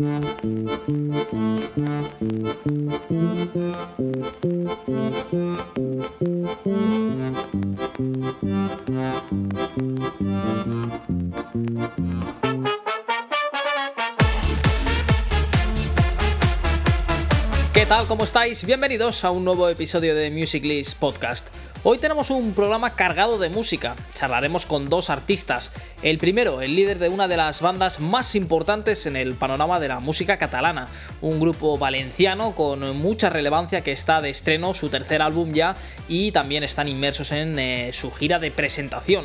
¿Qué tal? ¿Cómo estáis? Bienvenidos a un nuevo episodio de Music List Podcast. Hoy tenemos un programa cargado de música. Charlaremos con dos artistas. El primero, el líder de una de las bandas más importantes en el panorama de la música catalana, un grupo valenciano con mucha relevancia que está de estreno su tercer álbum ya y también están inmersos en eh, su gira de presentación.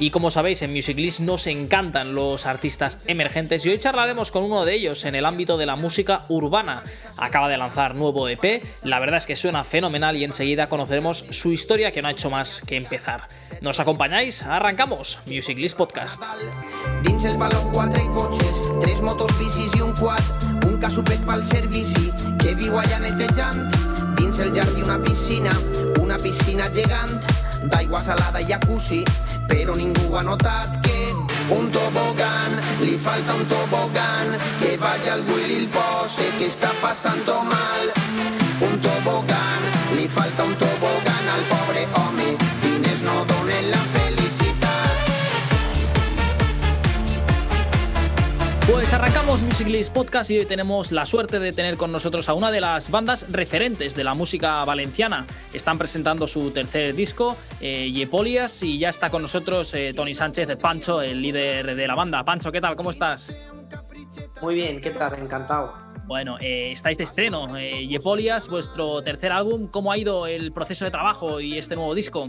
Y como sabéis, en Music List nos encantan los artistas emergentes y hoy charlaremos con uno de ellos en el ámbito de la música urbana. Acaba de lanzar nuevo EP, la verdad es que suena fenomenal y enseguida conoceremos su historia que no ha hecho más que empezar. ¿Nos acompañáis? Arrancamos Music List Podcast. Dins el jardí una piscina, una piscina gegant, d'aigua salada i jacuzzi, però ningú ha notat que un tobogan, li falta un tobogan, que vagi al Willy el pose que està passant mal. Un tobogan, li falta un tobogan al pobre home, Pues arrancamos Music List Podcast y hoy tenemos la suerte de tener con nosotros a una de las bandas referentes de la música valenciana. Están presentando su tercer disco, eh, Yepolias, y ya está con nosotros eh, Tony Sánchez, Pancho, el líder de la banda. Pancho, ¿qué tal? ¿Cómo estás? Muy bien, ¿qué tal? Encantado. Bueno, eh, estáis de estreno, eh, Yepolias, vuestro tercer álbum. ¿Cómo ha ido el proceso de trabajo y este nuevo disco?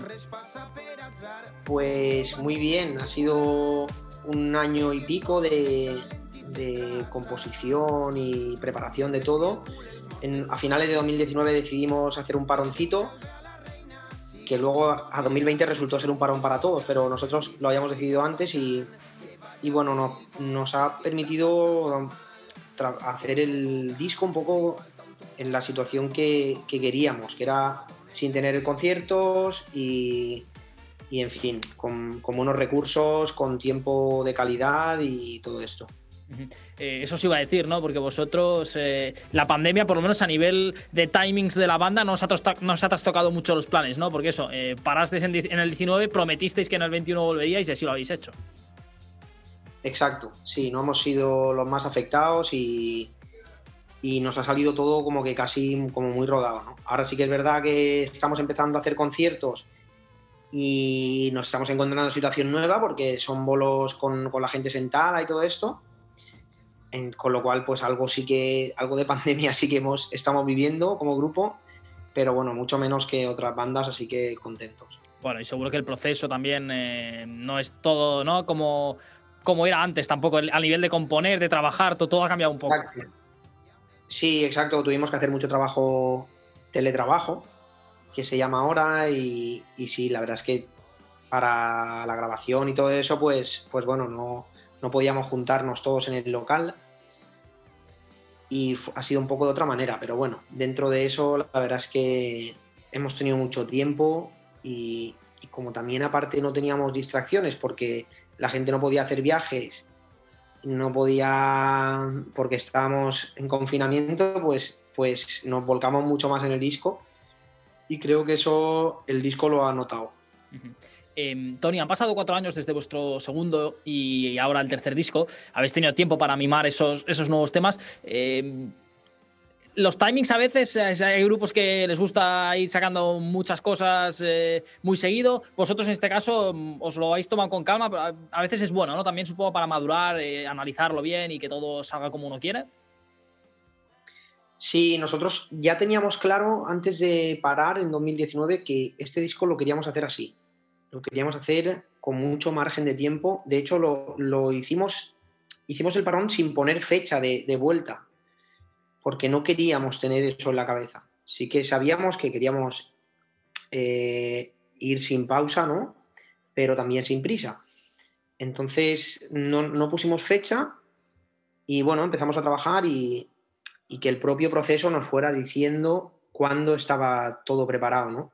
Pues muy bien, ha sido un año y pico de, de composición y preparación de todo. En- a finales de 2019 decidimos hacer un paroncito, que luego a 2020 resultó ser un parón para todos, pero nosotros lo habíamos decidido antes y, bueno, no- nos ha permitido tra- hacer el disco un poco en la situación que, que queríamos, que era sin tener conciertos y, y en fin, con, con buenos recursos, con tiempo de calidad y todo esto. Eh, eso os iba a decir, ¿no? Porque vosotros, eh, la pandemia, por lo menos a nivel de timings de la banda, no os ha, no ha trastocado mucho los planes, ¿no? Porque eso, eh, parasteis en, el 19, prometisteis que en el 21 volveríais y así lo habéis hecho. Exacto, sí, no hemos sido los más afectados y, y nos ha salido todo como que casi como muy rodado. ¿no? Ahora sí que es verdad que estamos empezando a hacer conciertos y nos estamos encontrando en situación nueva porque son bolos con, con la gente sentada y todo esto. En- con lo cual, pues algo sí que, algo de pandemia sí que hemos, estamos viviendo como grupo, pero bueno, mucho menos que otras bandas, así que contentos. Bueno, y seguro que el proceso también eh, no es todo, ¿no? Como, como era antes tampoco, a nivel de componer, de trabajar, todo, todo ha cambiado un poco. Exacto. Sí, exacto. Tuvimos que hacer mucho trabajo, teletrabajo, que se llama ahora, y, y sí, la verdad es que para la grabación y todo eso, pues, pues bueno, no, no podíamos juntarnos todos en el local. Y ha sido un poco de otra manera, pero bueno, dentro de eso, la verdad es que hemos tenido mucho tiempo y, como también aparte no teníamos distracciones porque la gente no podía hacer viajes no podía, porque estábamos en confinamiento, pues, pues nos volcamos mucho más en el disco y creo que eso el disco lo ha notado. Eh, Tony, han pasado cuatro años desde vuestro segundo y ahora el tercer disco. Habéis tenido tiempo para mimar esos, esos nuevos temas. Eh, los timings a veces, eh, hay grupos que les gusta ir sacando muchas cosas eh, muy seguido. Vosotros en este caso mm, os lo habéis tomado con calma, pero a, a veces es bueno, ¿no? También supongo para madurar, eh, analizarlo bien y que todo salga como uno quiere. Sí, nosotros ya teníamos claro antes de parar en 2019 que este disco lo queríamos hacer así. Lo queríamos hacer con mucho margen de tiempo. De hecho, lo, lo hicimos, hicimos el parón sin poner fecha de, vuelta, porque no queríamos tener eso en la cabeza. Sí que sabíamos que queríamos eh, ir sin pausa, ¿no? Pero también sin prisa. Entonces, no, no pusimos fecha y bueno, empezamos a trabajar y, y que el propio proceso nos fuera diciendo cuándo estaba todo preparado, ¿no?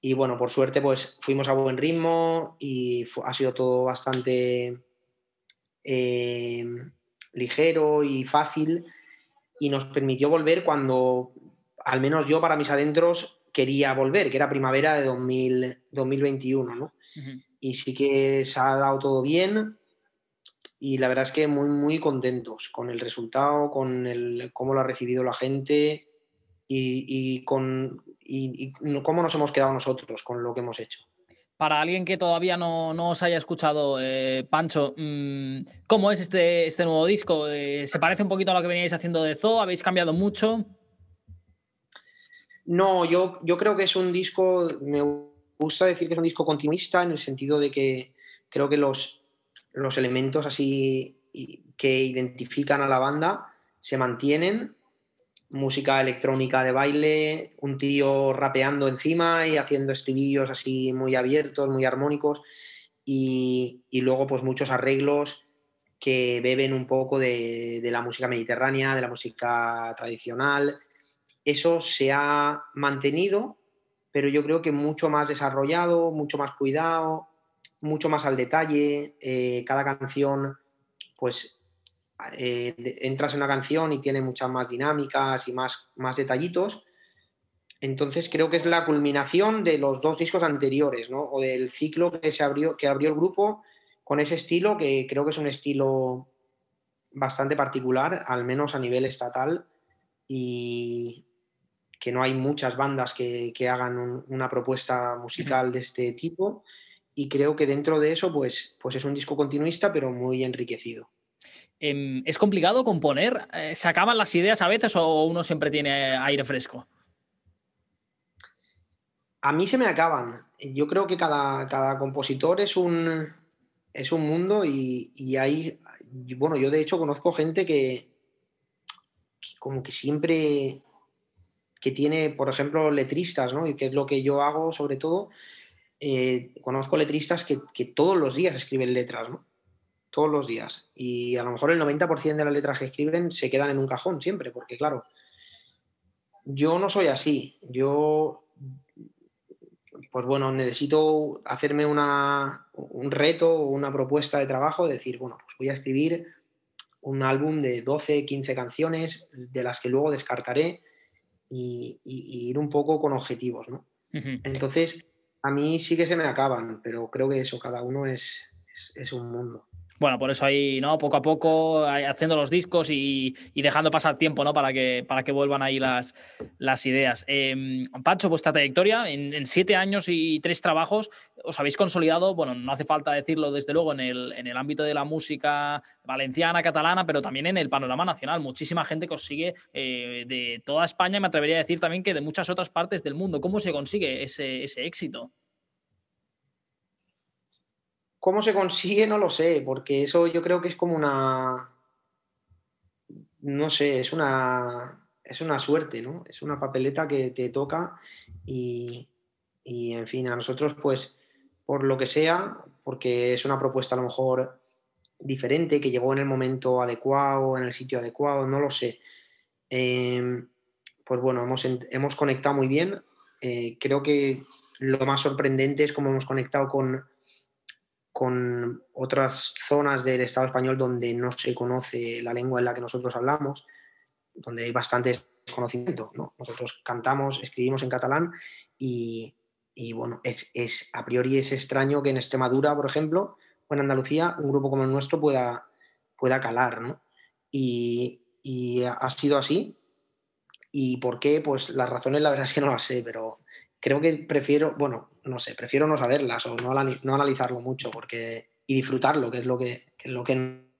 Y bueno, por suerte, pues fuimos a buen ritmo y ha sido todo bastante eh, ligero y fácil y nos permitió volver cuando, al menos yo para mis adentros, quería volver, que era primavera de 2021, ¿no? Y sí que se ha dado todo bien y la verdad es que muy, muy contentos con el resultado, con el, cómo lo ha recibido la gente y, con y, cómo nos hemos quedado nosotros con lo que hemos hecho. Para alguien que todavía no, no os haya escuchado, eh, Pancho, mm, ¿cómo es este, este nuevo disco? Eh, ¿Se parece un poquito a lo que veníais haciendo de Zoo? ¿Habéis cambiado mucho? No, yo, yo creo que es un disco, me gusta decir que es un disco continuista en el sentido de que creo que los, los elementos así que identifican a la banda se mantienen música electrónica de baile, un tío rapeando encima y haciendo estribillos así muy abiertos, muy armónicos, y, luego pues muchos arreglos que beben un poco de, la música mediterránea, de la música tradicional. Eso se ha mantenido, pero yo creo que mucho más desarrollado, mucho más cuidado, mucho más al detalle. Eh, cada canción, pues eh, entras en una canción y tiene muchas más dinámicas y más, más detallitos. Entonces creo que es la culminación de los dos discos anteriores, ¿no? O del ciclo que se abrió, que abrió el grupo con ese estilo, que creo que es un estilo bastante particular, al menos a nivel estatal, y que no hay muchas bandas que, hagan una propuesta musical de este tipo. Y creo que dentro de eso, pues, pues es un disco continuista, pero muy enriquecido. Em, ¿Es complicado componer? Eh, ¿Se acaban las ideas a veces o uno siempre tiene aire fresco? A mí se me acaban. Yo creo que cada, compositor es un, es un mundo y, hay, bueno, yo de hecho conozco gente que, como que siempre, que tiene, por ejemplo, letristas, ¿no? Y que es lo que yo hago sobre todo, eh, conozco letristas que, que, todos los días escriben letras, ¿no? Todos los días. Y a lo mejor el 90% de las letras que escriben se quedan en un cajón siempre, porque claro, yo no soy así. Yo, pues bueno, necesito hacerme una, un reto o una propuesta de trabajo, decir, bueno, pues voy a escribir un álbum de 12, 15 canciones, de las que luego descartaré y, ir un poco con objetivos, ¿no? Entonces, a mí sí que se me acaban, pero creo que eso, cada uno es, es un mundo bueno, por eso ahí, ¿no? Poco a poco, haciendo los discos y, dejando pasar tiempo, ¿no? Para que, para que vuelvan ahí las, las ideas. Eh, Pancho, vuestra trayectoria, en, siete años y tres trabajos, os habéis consolidado, bueno, no hace falta decirlo desde luego, en el, en el ámbito de la música valenciana, catalana, pero también en el panorama nacional. Muchísima gente que os sigue eh, de toda España, me atrevería a decir también que de muchas otras partes del mundo. ¿Cómo se consigue ese, ese éxito? ¿Cómo se consigue? No lo sé, porque eso yo creo que es como una. No sé, es una. Es una suerte, ¿no? Es una papeleta que te toca y, y, en fin, a nosotros, pues, por lo que sea, porque es una propuesta a lo mejor diferente, que llegó en el momento adecuado, en el sitio adecuado, no lo sé. Em, pues bueno, hemos, hemos, conectado muy bien. Eh, creo que lo más sorprendente es cómo hemos conectado con con otras zonas del Estado español donde no se conoce la lengua en la que nosotros hablamos, donde hay bastante desconocimiento. ¿no? Nosotros cantamos, escribimos en catalán y, bueno, es, a priori es extraño que en Extremadura, por ejemplo, o en Andalucía, un grupo como el nuestro pueda, pueda calar. ¿no? Y, y ha sido así. ¿Y por qué? Pues las razones la verdad es que no las sé, pero creo que prefiero, bueno, no sé, prefiero no saberlas o no, analizarlo mucho porque, y disfrutarlo, que es lo que, lo que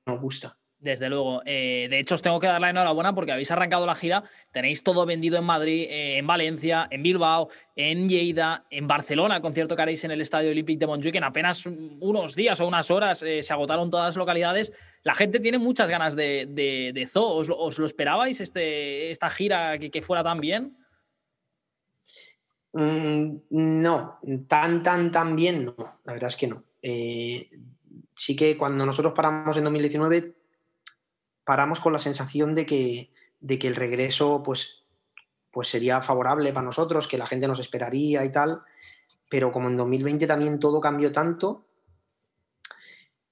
nos gusta. Desde luego. Eh, de hecho, os tengo que dar la enhorabuena porque habéis arrancado la gira. Tenéis todo vendido en Madrid, eh, en Valencia, en Bilbao, en Lleida, en Barcelona, concierto que haréis en el Estadio Olímpic de Montjuic. En apenas unos días o unas horas eh, se agotaron todas las localidades. La gente tiene muchas ganas de, de, Zoo. ¿Os, lo esperabais este, esta gira que fuera tan bien? Mm, no, tan, tan, tan bien no, la verdad es que no. Eh, sí que cuando nosotros paramos en 2019, paramos con la sensación de que, de que el regreso pues, pues sería favorable para nosotros, que la gente nos esperaría y tal, pero como en 2020 también todo cambió tanto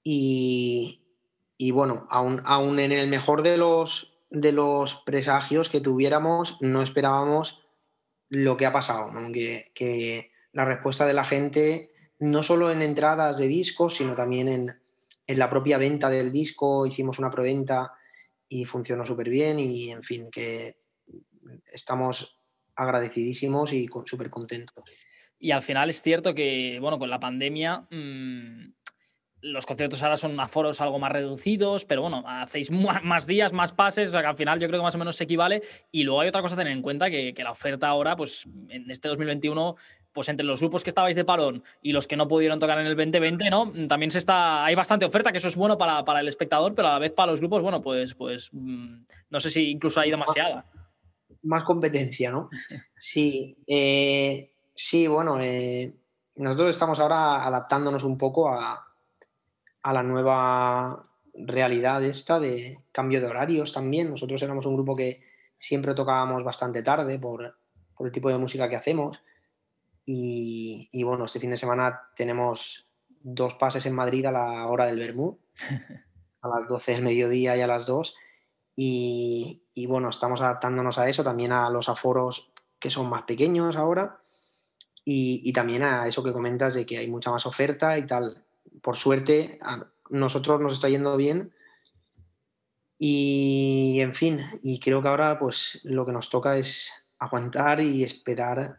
y, y bueno, aún, aún en el mejor de los, de los presagios que tuviéramos, no esperábamos lo que ha pasado, ¿no? que, la respuesta de la gente, no solo en entradas de discos, sino también en, en la propia venta del disco, hicimos una preventa y funcionó súper bien y en fin, que estamos agradecidísimos y súper contentos. Y al final es cierto que, bueno, con la pandemia mmm, los conciertos ahora son aforos algo más reducidos, pero bueno, hacéis más días, más pases, o sea que al final yo creo que más o menos se equivale. Y luego hay otra cosa a tener en cuenta, que, que la oferta ahora, pues en este 2021 pues entre los grupos que estabais de parón y los que no pudieron tocar en el 2020, ¿no? También se está, hay bastante oferta, que eso es bueno para, para el espectador, pero a la vez para los grupos, bueno, pues, pues mm, no sé si incluso hay demasiada. Más competencia, ¿no? Sí, eh, sí, bueno, eh, nosotros estamos ahora adaptándonos un poco a, a la nueva realidad esta de cambio de horarios también. Nosotros éramos un grupo que siempre tocábamos bastante tarde por, por el tipo de música que hacemos y, bueno, este fin de semana tenemos dos pases en Madrid a la hora del Bermú, a las 12 del mediodía y a las 2. Y, y, bueno, estamos adaptándonos a eso, también a los aforos que son más pequeños ahora y, y, también a eso que comentas de que hay mucha más oferta y tal. Por suerte, a nosotros nos está yendo bien y en fin, y creo que ahora pues lo que nos toca es aguantar y esperar.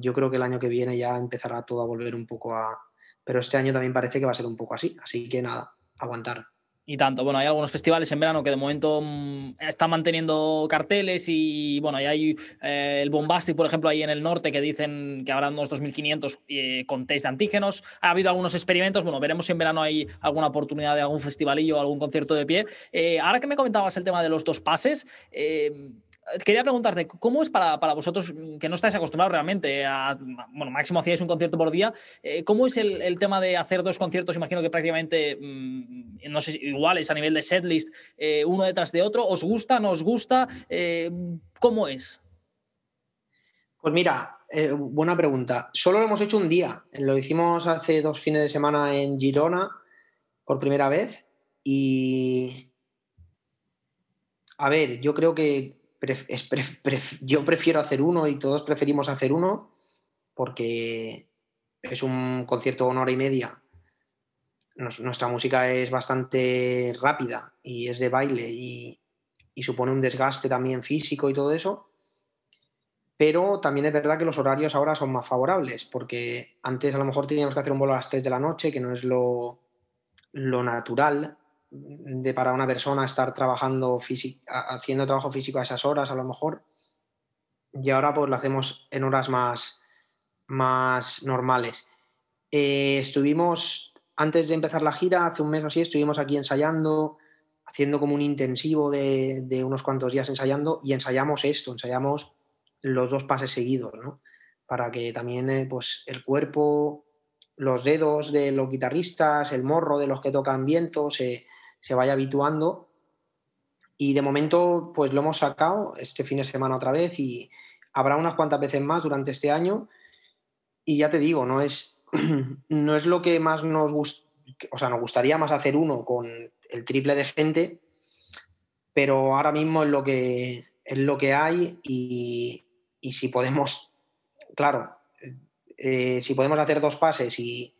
Yo creo que el año que viene ya empezará todo a volver un poco a... Pero este año también parece que va a ser un poco así. Así que nada, aguantar. Y tanto, bueno, hay algunos festivales en verano que de momento mmm, están manteniendo carteles y bueno, y hay eh, el Bombastic, por ejemplo, ahí en el norte que dicen que habrá unos 2.500 eh, con test de antígenos. Ha habido algunos experimentos, bueno, veremos si en verano hay alguna oportunidad de algún festivalillo o algún concierto de pie. Eh, ahora que me comentabas el tema de los dos pases, eh, quería preguntarte, ¿cómo es para, para, vosotros, mm, que no estáis acostumbrados realmente a, bueno, máximo hacíais un concierto por día, eh, ¿cómo es el, el, tema de hacer dos conciertos, imagino que prácticamente, mmm, no sé, iguales a nivel de setlist, eh, uno detrás de otro? ¿Os gusta, no os gusta? Eh, ¿Cómo es? Pues mira, eh, buena pregunta. Solo lo hemos hecho un día. Lo hicimos hace dos fines de semana en Girona por primera vez y... A ver, yo creo que pref, pref, yo prefiero hacer uno y todos preferimos hacer uno porque es un concierto de una hora y media. Nuestra música es bastante rápida y es de baile y, y, supone un desgaste también físico y todo eso. Pero también es verdad que los horarios ahora son más favorables porque antes a lo mejor teníamos que hacer un vuelo a las 3 de la noche, que no es lo, lo natural de para una persona estar trabajando haciendo trabajo físico a esas horas a lo mejor y ahora pues lo hacemos en horas más, más normales. Eh, estuvimos, antes de empezar la gira, hace un mes o así, estuvimos aquí ensayando, haciendo como un intensivo de, de, unos cuantos días ensayando y ensayamos esto, ensayamos los dos pases seguidos, ¿no? Para que también eh, pues, el cuerpo, los dedos de los guitarristas, el morro de los que tocan viento, se, se vaya habituando. Y de momento, pues lo hemos sacado este fin de semana otra vez y habrá unas cuantas veces más durante este año. Y ya te digo, no es, no es lo que más nos gusta, o sea, nos gustaría más hacer uno con el triple de gente, pero ahora mismo es lo que, es lo que hay y, y si podemos, claro, eh, si podemos hacer dos pases y,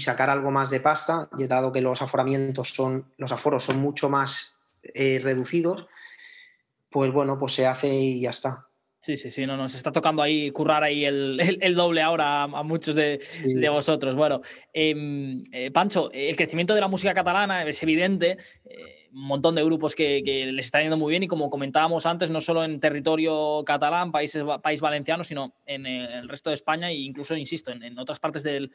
sacar algo más de pasta, dado que los aforamientos son, los aforos son mucho más eh, reducidos, pues bueno, pues se hace y ya está. Sí, sí, sí, no, nos está tocando ahí currar ahí el, el, el doble ahora a, a muchos de, sí. de, vosotros. Bueno, eh, eh, Pancho, el crecimiento de la música catalana es evidente. Eh, un montón de grupos que, les está yendo muy bien y como comentábamos antes, no solo en territorio catalán, país valenciano, sino en el resto de España e incluso, insisto, en, otras partes del,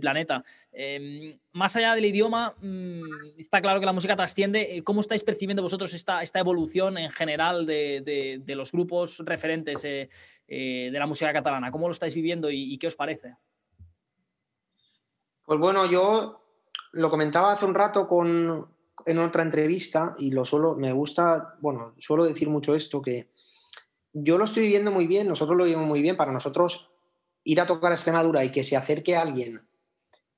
planeta. Eh, más allá del idioma, mmm, está claro que la música trasciende. ¿Cómo estáis percibiendo vosotros esta, esta evolución en general de, de, de los grupos referentes eh, eh, de la música catalana? ¿Cómo lo estáis viviendo y, y qué os parece? Pues bueno, yo lo comentaba hace un rato con, en otra entrevista y lo suelo, me gusta, bueno, suelo decir mucho esto, que yo lo estoy viviendo muy bien, nosotros lo vivimos muy bien, para nosotros ir a tocar a Extremadura y que se acerque a alguien,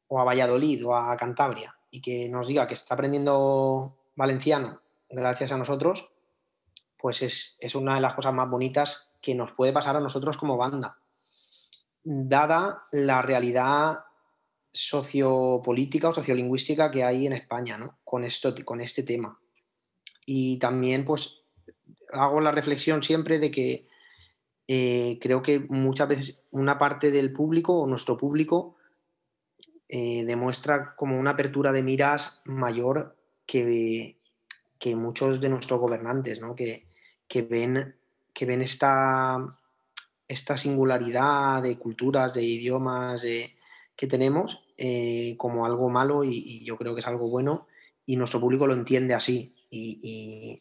o a Valladolid, o a Cantabria, y que nos diga que está aprendiendo valenciano gracias a nosotros, pues es, es una de las cosas más bonitas que nos puede pasar a nosotros como banda, dada la realidad sociopolítica o sociolingüística que hay en España ¿no? con, esto, con este tema. Y también pues hago la reflexión siempre de que eh, creo que muchas veces una parte del público o nuestro público eh, demuestra como una apertura de miras mayor que, que muchos de nuestros gobernantes, ¿no? que, que, ven, que ven esta, esta singularidad de culturas, de idiomas que tenemos eh, como algo malo y, yo creo que es algo bueno y nuestro público lo entiende así y,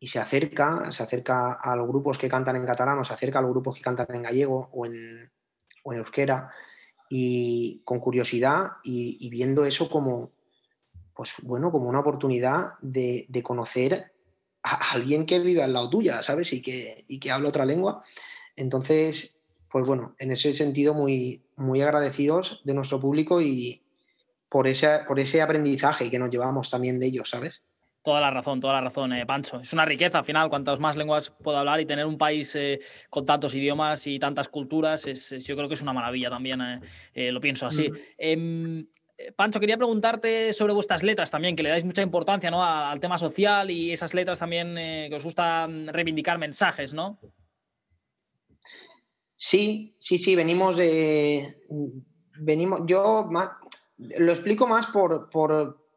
y se acerca, se acerca a los grupos que cantan en catalán o se acerca a los grupos que cantan en gallego o en, o en euskera y con curiosidad y, viendo eso como, pues bueno, como una oportunidad de, de, conocer a alguien que vive al lado tuya, ¿sabes? Y que, y que habla otra lengua. Entonces, pues bueno, en ese sentido muy, muy agradecidos de nuestro público y por ese, por ese aprendizaje que nos llevamos también de ellos, ¿sabes? Toda la razón, toda la razón, eh, Pancho. Es una riqueza al final, cuantas más lenguas pueda hablar y tener un país eh, con tantos idiomas y tantas culturas, es, yo creo que es una maravilla también, eh, lo pienso así. Em, Pancho, quería preguntarte sobre vuestras letras también, que le dais mucha importancia ¿no? al tema social y esas letras también que os gusta mm, reivindicar mensajes, ¿no? Sí, sí, sí, venimos de. Venimos. Yo lo explico más por, por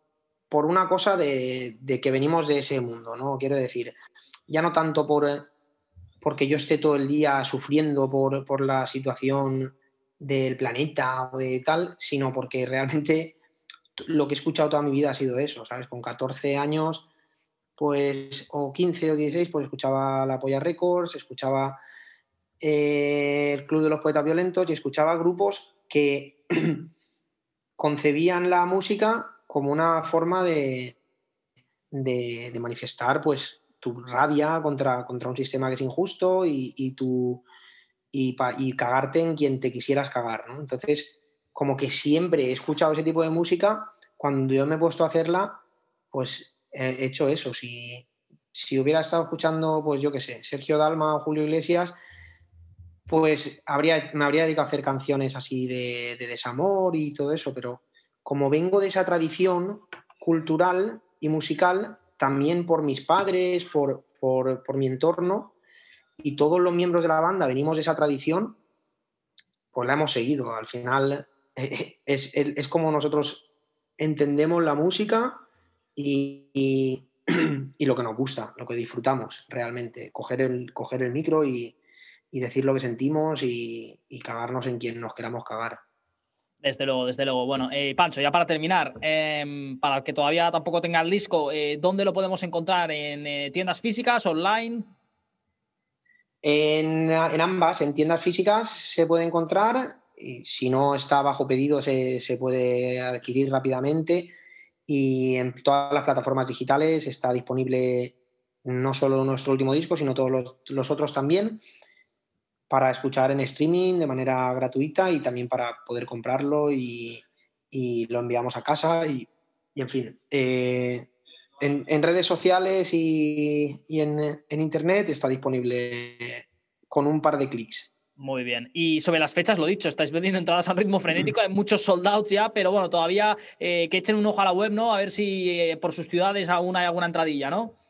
por una cosa de, que venimos de ese mundo, ¿no? Quiero decir, ya no tanto por porque yo esté todo el día sufriendo por, la situación del planeta o de tal, sino porque realmente lo que he escuchado toda mi vida ha sido eso, ¿sabes? Con 14 años, pues, o 15 o 16, pues escuchaba La Polla Records, escuchaba eh, el Club de los Poetas Violentos y escuchaba grupos que concebían la música como una forma de, de, manifestar pues, tu rabia contra, contra, un sistema que es injusto y, y, tu, y, cagarte en quien te quisieras cagar. Entonces, como que siempre he escuchado ese tipo de música, cuando yo me he puesto a hacerla, pues he hecho eso. Si, si hubiera estado escuchando, pues yo qué sé, Sergio Dalma o Julio Iglesias, pues habría, me habría dedicado a hacer canciones así de, de desamor y todo eso, pero como vengo de esa tradición cultural y musical, también por mis padres, por, mi entorno, y todos los miembros de la banda venimos de esa tradición, pues la hemos seguido. Al final es, como nosotros entendemos la música y, lo que nos gusta, lo que disfrutamos realmente. Coger el, coger el micro y, decir lo que sentimos y, y cagarnos en quien nos queramos cagar. Desde luego, desde luego. Bueno, eh, Pancho, ya para terminar, em, para el que todavía tampoco tenga el disco, eh, ¿dónde lo podemos encontrar? ¿En eh, tiendas físicas, online? En, ambas, en tiendas físicas se puede encontrar, y si no está bajo pedido se, puede adquirir rápidamente y en todas las plataformas digitales está disponible no solo nuestro último disco, sino todos los, los otros también para escuchar en streaming de manera gratuita y también para poder comprarlo y, lo enviamos a casa y, en fin. Eh, en, redes sociales y, en, internet está disponible con un par de clics. Muy bien. Y sobre las fechas, lo dicho, estáis vendiendo entradas al ritmo frenético, hay muchos soldados ya, pero bueno, todavía eh, que echen un ojo a la web, ¿no? A ver si eh, por sus ciudades aún hay alguna entradilla, ¿no?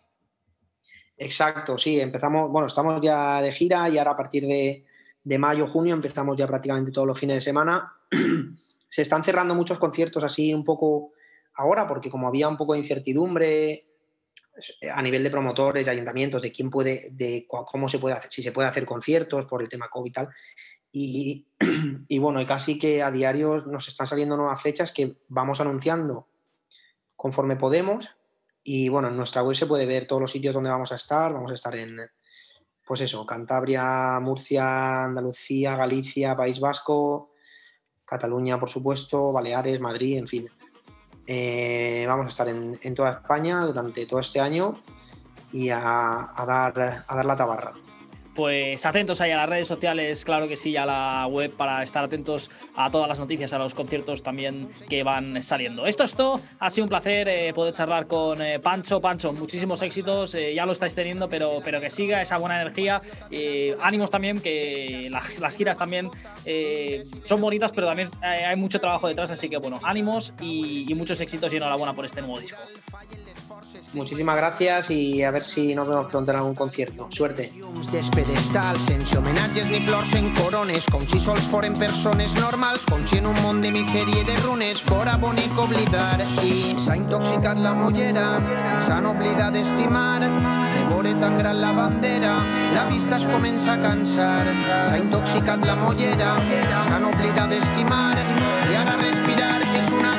Exacto, sí, empezamos, bueno, estamos ya de gira y ahora a partir de, mayo, junio empezamos ya prácticamente todos los fines de semana. Se están cerrando muchos conciertos así un poco ahora, porque como había un poco de incertidumbre a nivel de promotores, de ayuntamientos, de quién puede, de cómo se puede hacer, si se puede hacer conciertos por el tema COVID y tal. Y, y bueno, casi que a diario nos están saliendo nuevas fechas que vamos anunciando conforme podemos y bueno, en nuestra web se puede ver todos los sitios donde vamos a estar. Vamos a estar en, pues eso, Cantabria, Murcia, Andalucía, Galicia, País Vasco, Cataluña, por supuesto, Baleares, Madrid, en fin. Eh, vamos a estar en, toda España durante todo este año y a, dar, a dar la tabarra. Pues atentos ahí a las redes sociales, claro que sí, a la web para estar atentos a todas las noticias, a los conciertos también que van saliendo. Esto es todo, ha sido un placer eh, poder charlar con eh, Pancho. Pancho, muchísimos éxitos, eh, ya lo estáis teniendo, pero, pero que siga esa buena energía. ánimos también, que las, giras también son bonitas, pero también hay mucho trabajo detrás, así que bueno, ánimos y, y muchos éxitos y enhorabuena por este nuevo disco. Muchísimas gracias y a ver si nos vemos pronto en algun concierto. Suerte. Des pedestals, sense homenatges ni flors en corones, com si sols foren persones normals, com si en un món de misèria de runes fora bonic oblidar. I s'ha intoxicat la mollera, s'han oblidat d'estimar, de veure tan gran la bandera, la vista es comença a cansar. S'ha intoxicat la mollera, s'han oblidat d'estimar, i ara respirar és una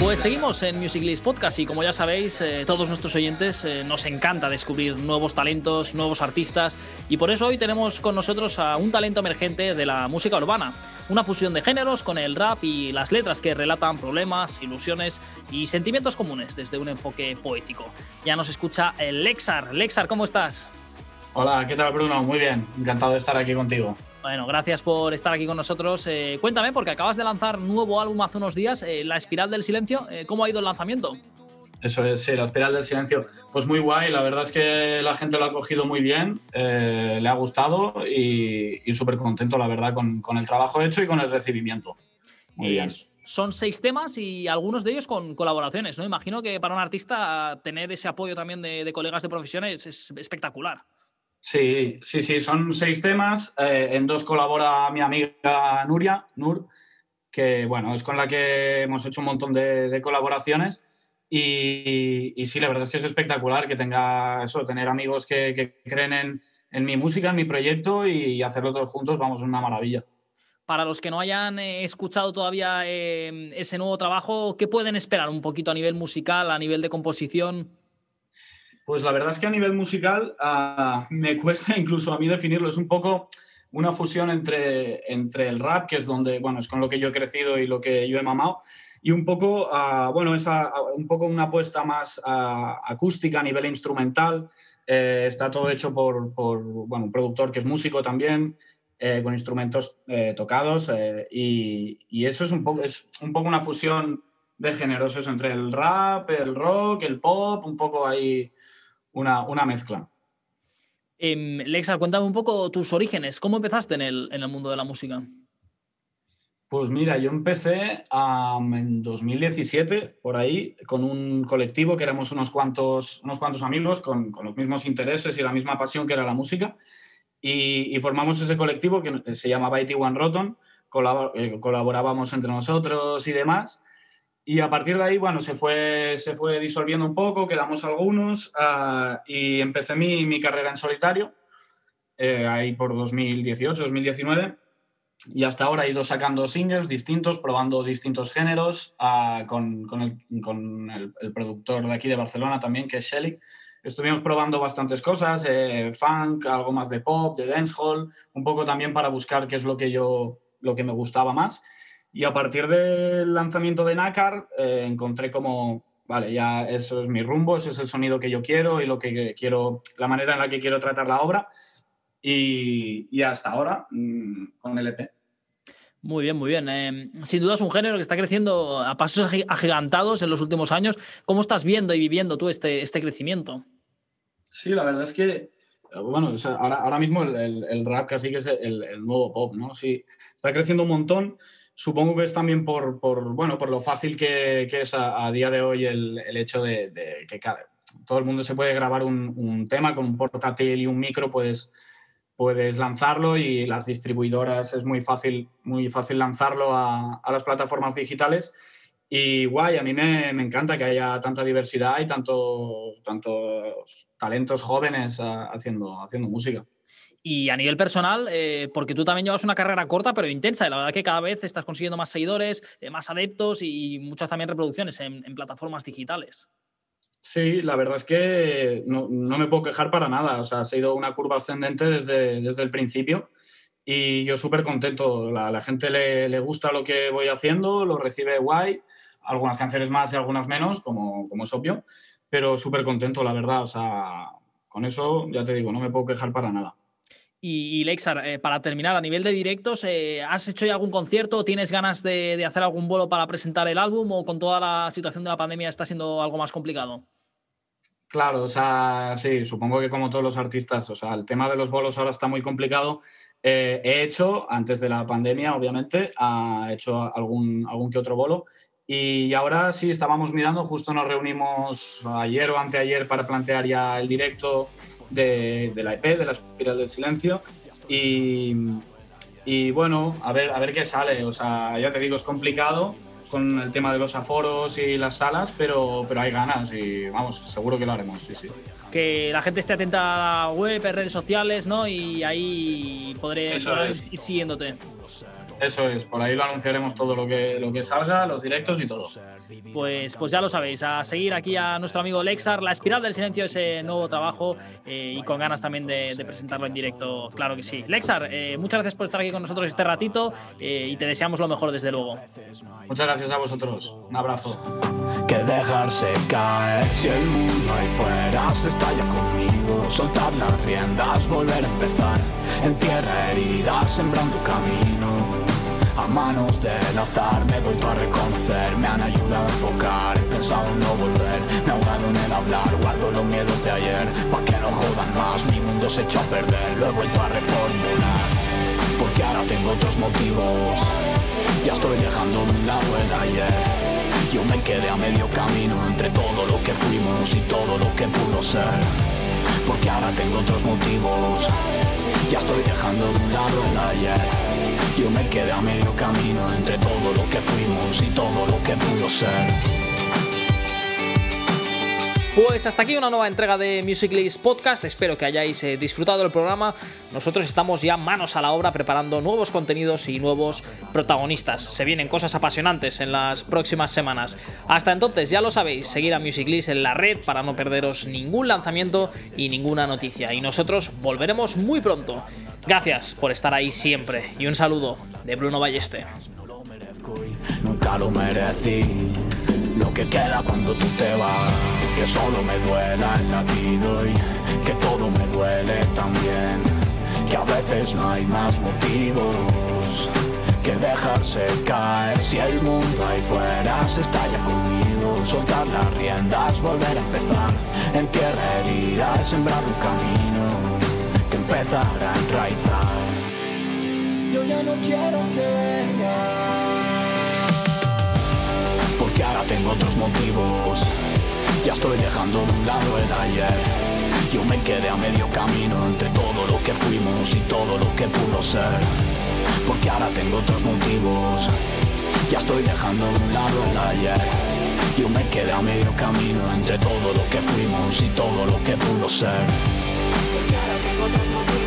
Pues seguimos en Music List Podcast y como ya sabéis, eh, todos nuestros oyentes eh, nos encanta descubrir nuevos talentos, nuevos artistas y por eso hoy tenemos con nosotros a un talento emergente de la música urbana, una fusión de géneros con el rap y las letras que relatan problemas, ilusiones y sentimientos comunes desde un enfoque poético. Ya nos escucha el Lexar. Lexar, ¿cómo estás? Hola, ¿qué tal Bruno? Muy bien, encantado de estar aquí contigo. Bueno, gracias por estar aquí con nosotros. Eh, cuéntame, porque acabas de lanzar nuevo álbum hace unos días, eh, La Espiral del Silencio. Eh, ¿Cómo ha ido el lanzamiento? Eso es, sí, La Espiral del Silencio. Pues muy guay, la verdad es que la gente lo ha cogido muy bien, le ha gustado y, súper contento, la verdad, con, el trabajo hecho y con el recibimiento. Muy bien. Son seis temas y algunos de ellos con colaboraciones, ¿no? Imagino que para un artista tener ese apoyo también de, de colegas de profesiones es espectacular. Sí, sí, sí, son seis temas. Eh, en dos colabora mi amiga Nuria, Nur, que bueno, es con la que hemos hecho un montón de, colaboraciones. Y, sí, la verdad es que es espectacular que tenga eso, tener amigos que, creen en, mi música, en mi proyecto y hacerlo todos juntos, vamos, una maravilla. Para los que no hayan eh, escuchado todavía eh, ese nuevo trabajo, ¿qué pueden esperar un poquito a nivel musical, a nivel de composición? Pues la verdad es que a nivel musical ah, me cuesta incluso a mí definirlo. Es un poco una fusión entre, entre el rap, que es donde, bueno, es con lo que yo he crecido y lo que yo he mamado, y un poco, ah, bueno, es un poco una apuesta más ah, acústica a nivel instrumental. Eh, está todo hecho por, por, bueno, un productor que es músico también, eh, con instrumentos eh, tocados, y, y, eso es un, poco, es un poco una fusión de géneros, eso, entre el rap, el rock, el pop, un poco ahí una, mezcla. Eh, Lexar, cuéntame un poco tus orígenes. ¿Cómo empezaste en el, en el mundo de la música? Pues mira, yo empecé en 2017, por ahí, con un colectivo que éramos unos cuantos, unos cuantos amigos con, los mismos intereses y la misma pasión que era la música. Y, formamos ese colectivo que se llamaba IT One Roton, eh, colaborábamos entre nosotros y demás. Y a partir de ahí, bueno, se fue, se fue disolviendo un poco, quedamos algunos ah, y empecé mi, mi, carrera en solitario, eh, ahí por 2018, 2019. Y hasta ahora he ido sacando singles distintos, probando distintos géneros ah, con, con, el, con el, productor de aquí de Barcelona también, que es Shelly. Estuvimos probando bastantes cosas, eh, funk, algo más de pop, de dancehall, un poco también para buscar qué es lo que yo, lo que me gustaba más. Y a partir del lanzamiento de NACAR eh, encontré como, vale, ya eso es mi rumbo, ese es el sonido que yo quiero y lo que quiero, la manera en la que quiero tratar la obra. Y, y hasta ahora, mm, con el EP. Muy bien, muy bien. Eh, sin duda es un género que está creciendo a pasos agigantados en los últimos años. ¿Cómo estás viendo y viviendo tú este, este crecimiento? Sí, la verdad es que, bueno, ahora, ahora, mismo el, el, rap casi que es el, el, nuevo pop, ¿no? Sí, está creciendo un montón. Supongo que es también por, por bueno, por lo fácil que, que es a, día de hoy el, el hecho de, de que cada, todo el mundo se puede grabar un, un, tema con un portátil y un micro, puedes, puedes lanzarlo y las distribuidoras es muy fácil, muy fácil lanzarlo a, a las plataformas digitales. Y guay, a mí me, me, encanta que haya tanta diversidad y tantos, tantos talentos jóvenes haciendo, haciendo música. Y a nivel personal, eh, porque tú también llevas una carrera corta pero intensa, y la verdad que cada vez estás consiguiendo más seguidores, eh, más adeptos y muchas también reproducciones en, plataformas digitales. Sí, la verdad es que no, no, me puedo quejar para nada. O sea, ha sido una curva ascendente desde, desde el principio y yo súper contento. La, la gente le, le, gusta lo que voy haciendo, lo recibe guay. algunas canciones más y algunas menos, como, como es obvio, pero súper contento, la verdad. O sea, con eso ya te digo, no me puedo quejar para nada. Y, Lexar, eh, para terminar, a nivel de directos, eh, ¿has hecho ya algún concierto? ¿Tienes ganas de, de, hacer algún vuelo para presentar el álbum o con toda la situación de la pandemia está siendo algo más complicado? Claro, o sea, sí, supongo que como todos los artistas, o sea, el tema de los bolos ahora está muy complicado. Eh, he hecho, antes de la pandemia, obviamente, he hecho algún, algún que otro bolo. Y ahora sí, estábamos mirando, justo nos reunimos ayer o anteayer para plantear ya el directo de, la EP, de la Espiral del Silencio. Y, y, bueno, a ver, a ver qué sale. O sea, ya te digo, es complicado con el tema de los aforos y las salas, pero, pero hay ganas y vamos, seguro que lo haremos, sí, sí. Que la gente esté atenta a la web, redes sociales, ¿no? Y ahí podré, ir siguiéndote. Eso es, por ahí lo anunciaremos todo lo que, lo que salga, los directos y todo. Pues, pues ya lo sabéis, a seguir aquí a nuestro amigo Lexar, La Espiral del Silencio, ese nuevo trabajo eh, y con ganas también de, presentarlo en directo, claro que sí. Lexar, eh, muchas gracias por estar aquí con nosotros este ratito eh, y te deseamos lo mejor desde luego. Muchas gracias a vosotros, un abrazo. Que dejarse caer si el mundo ahí fuera se estalla conmigo, soltar las riendas, volver a empezar, en tierra herida, sembrando camino a manos del azar me he vuelto a reconocer, me han ayudado a enfocar, he pensado en no volver, me he ahogado en el hablar, guardo los miedos de ayer, pa' que no jodan más, mi mundo se echó a perder, lo he vuelto a reformular, porque ahora tengo otros motivos, ya estoy dejando de un lado el ayer, yo me quedé a medio camino entre todo lo que fuimos y todo lo que pudo ser, porque ahora tengo otros motivos, ya estoy dejando de un lado el ayer. Yo me quedé a medio camino entre todo lo que fuimos y todo lo que pudo ser. Pues hasta aquí una nueva entrega de Music Podcast. Espero que hayáis eh, disfrutado del programa. Nosotros estamos ya manos a la obra preparando nuevos contenidos y nuevos protagonistas. Se vienen cosas apasionantes en las próximas semanas. Hasta entonces, ya lo sabéis, seguir a Music en la red para no perderos ningún lanzamiento y ninguna noticia. Y nosotros volveremos muy pronto. Gracias por estar ahí siempre. Y un saludo de Bruno Balleste. Nunca lo merecí. Lo que queda cuando tú te vas, que solo me duela el latido y que todo me duele también, que a veces no hay más motivos que dejarse caer. Si el mundo ahí fuera se estalla conmigo, soltar las riendas, volver a empezar, en tierra herida, sembrar un camino que empezará a enraizar. Yo ya no quiero que venga porque ahora tengo otros motivos. Ya estoy dejando de un lado el ayer. Yo me quedé a medio camino entre todo lo que fuimos y todo lo que pudo ser. Porque ahora tengo otros motivos. Ya estoy dejando de un lado el ayer. Yo me quedé a medio camino entre todo lo que fuimos y todo lo que pudo ser. Porque ahora tengo otros motivos.